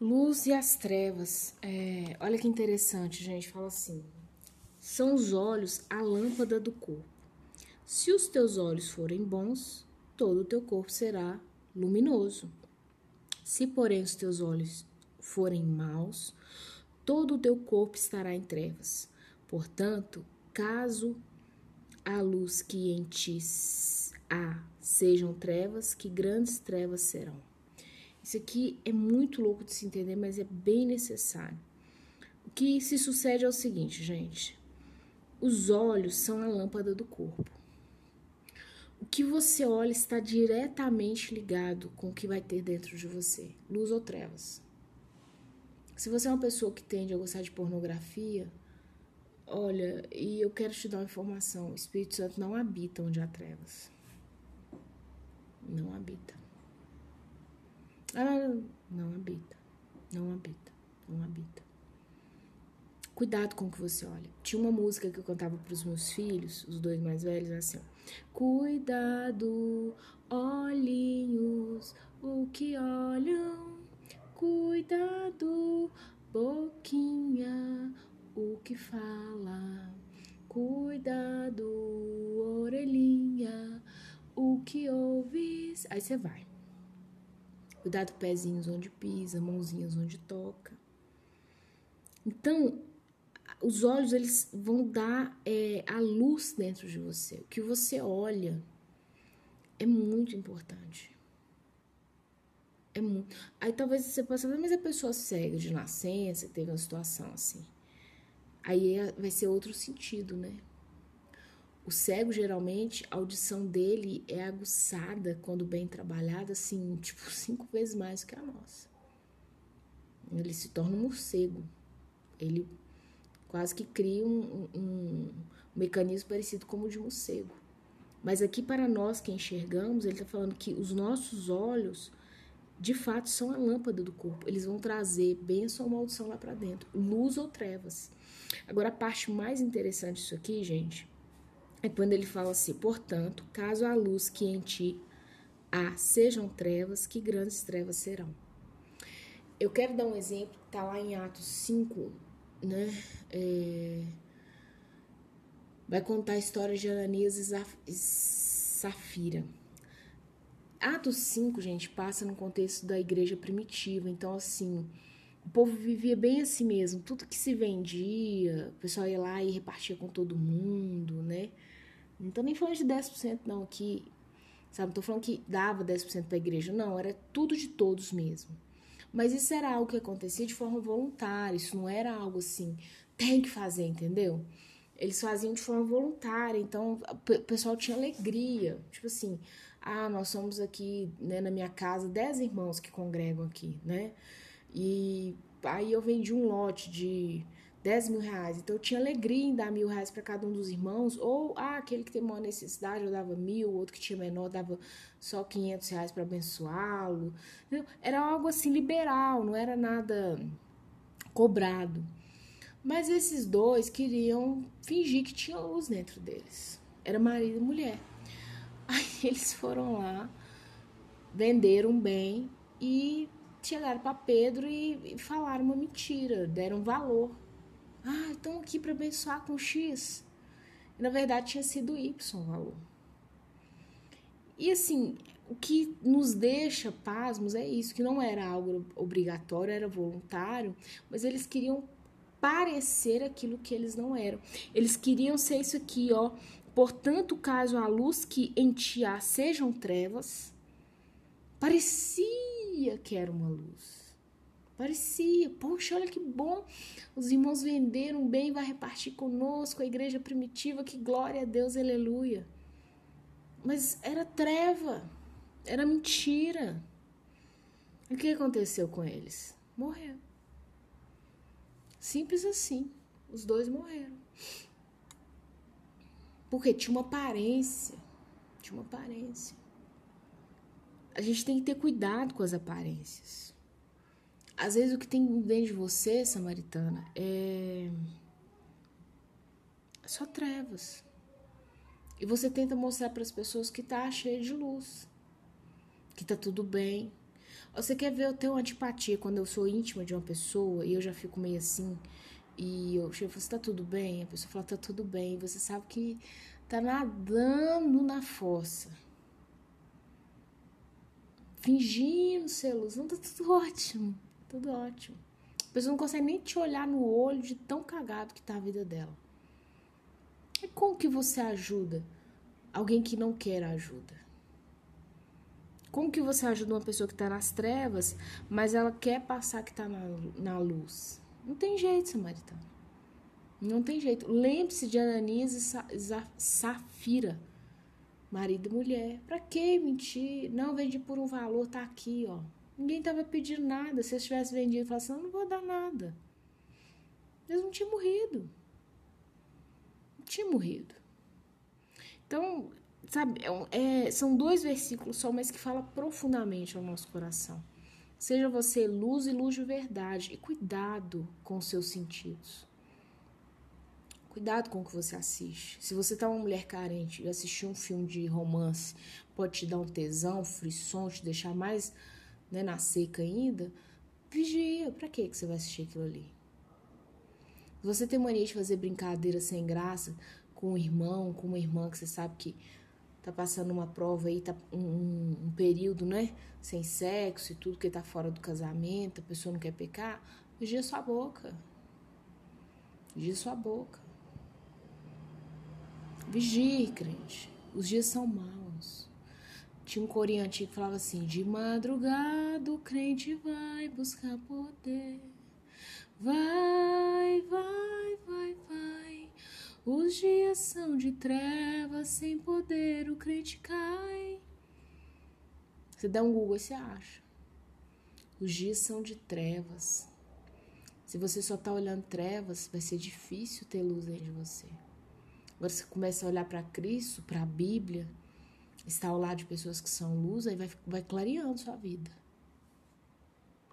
Luz e as trevas. É, olha que interessante, gente. Fala assim: são os olhos a lâmpada do corpo. Se os teus olhos forem bons, todo o teu corpo será luminoso. Se, porém, os teus olhos forem maus, todo o teu corpo estará em trevas. Portanto, caso a luz que em ti há sejam trevas, que grandes trevas serão. Isso aqui é muito louco de se entender, mas é bem necessário. O que se sucede é o seguinte, gente. Os olhos são a lâmpada do corpo. O que você olha está diretamente ligado com o que vai ter dentro de você, luz ou trevas. Se você é uma pessoa que tende a gostar de pornografia, olha, e eu quero te dar uma informação: o Espírito Santo não habita onde há trevas. Não habita. Ah, não habita. Não habita. Não habita. Cuidado com o que você olha. Tinha uma música que eu cantava para os meus filhos, os dois mais velhos, assim: Cuidado, olhinhos, o que olham. Cuidado, boquinha, o que fala. Cuidado, orelhinha, o que ouves. Aí você vai. Cuidado, pezinhos onde pisa, mãozinhas onde toca. Então, os olhos eles vão dar é, a luz dentro de você. O que você olha é muito importante. É muito. Aí talvez você possa falar, mas a pessoa cega de nascença teve uma situação assim. Aí é, vai ser outro sentido, né? O cego, geralmente, a audição dele é aguçada quando bem trabalhada, assim, tipo, cinco vezes mais que a nossa. Ele se torna um morcego. Ele quase que cria um, um, um mecanismo parecido como o de morcego. Mas aqui, para nós que enxergamos, ele está falando que os nossos olhos, de fato, são a lâmpada do corpo. Eles vão trazer bênção ou maldição lá para dentro, luz ou trevas. Agora, a parte mais interessante disso aqui, gente é quando ele fala assim: portanto, caso a luz que em ti há sejam trevas, que grandes trevas serão. Eu quero dar um exemplo que está lá em Atos 5, né? É... Vai contar a história de Ananias e Safira. Atos 5, gente, passa no contexto da igreja primitiva. Então, assim, o povo vivia bem assim mesmo. Tudo que se vendia, o pessoal ia lá e repartia com todo mundo, né? Não tô nem falando de 10% não aqui, sabe? Não tô falando que dava 10% para igreja, não, era tudo de todos mesmo. Mas isso era algo que acontecia de forma voluntária, isso não era algo assim, tem que fazer, entendeu? Eles faziam de forma voluntária, então o pessoal tinha alegria. Tipo assim, ah, nós somos aqui, né, na minha casa, 10 irmãos que congregam aqui, né? E aí eu vendi um lote de 10 mil reais. Então eu tinha alegria em dar mil reais para cada um dos irmãos, ou ah, aquele que tem maior necessidade eu dava mil, outro que tinha menor dava só 500 reais para abençoá-lo. Era algo assim liberal, não era nada cobrado. Mas esses dois queriam fingir que tinha luz dentro deles. Era marido e mulher. Aí eles foram lá, venderam bem e chegaram para Pedro e falaram uma mentira, deram valor ah, estão aqui para abençoar com X. Na verdade, tinha sido Y o valor. E assim, o que nos deixa pasmos é isso, que não era algo obrigatório, era voluntário, mas eles queriam parecer aquilo que eles não eram. Eles queriam ser isso aqui, ó. Portanto, caso a luz que em ti há sejam trevas, parecia que era uma luz. Parecia, poxa, olha que bom. Os irmãos venderam bem, vai repartir conosco, a igreja primitiva, que glória a Deus, aleluia. Mas era treva, era mentira. O que aconteceu com eles? Morreu. Simples assim. Os dois morreram. Porque tinha uma aparência. Tinha uma aparência. A gente tem que ter cuidado com as aparências. Às vezes o que tem dentro de você, samaritana, é só trevas. E você tenta mostrar para as pessoas que tá cheio de luz, que tá tudo bem. Você quer ver eu ter uma antipatia quando eu sou íntima de uma pessoa e eu já fico meio assim. E eu chego e falo, tá tudo bem? A pessoa fala, tá tudo bem. E você sabe que tá nadando na fossa. Fingindo ser luz. Não, tá tudo ótimo. Tudo ótimo. A pessoa não consegue nem te olhar no olho de tão cagado que tá a vida dela. E como que você ajuda alguém que não quer ajuda? Como que você ajuda uma pessoa que está nas trevas, mas ela quer passar que está na, na luz? Não tem jeito, samaritano. Não tem jeito. Lembre-se de Ananias e Sa Safira, marido e mulher. Pra que mentir? Não, vendi por um valor, tá aqui, ó. Ninguém tava pedindo nada. Se eles tivessem vendido, falasse, não, não vou dar nada. Eles não tinham morrido. Não tinham morrido. Então, sabe, é, é, são dois versículos só, mas que fala profundamente ao nosso coração. Seja você luz e luz de verdade. E cuidado com os seus sentidos. Cuidado com o que você assiste. Se você tá uma mulher carente e assistir um filme de romance, pode te dar um tesão, um frisson, te deixar mais né, na seca ainda, vigia. Pra que você vai assistir aquilo ali? Se você tem mania de fazer brincadeira sem graça com um irmão, com uma irmã que você sabe que tá passando uma prova aí, tá um, um, período, né? Sem sexo e tudo, que tá fora do casamento, a pessoa não quer pecar, vigia sua boca. Vigia sua boca. Vigie, crente. Os dias são maus. Tinha um corinho antigo que falava assim: De madrugada o crente vai buscar poder. Vai, vai, vai, vai. Os dias são de trevas, sem poder o crente cai. Você dá um Google e você acha. Os dias são de trevas. Se você só tá olhando trevas, vai ser difícil ter luz dentro de você. Agora você começa a olhar para Cristo, para a Bíblia, está ao lado de pessoas que são luz, aí vai, vai clareando sua vida.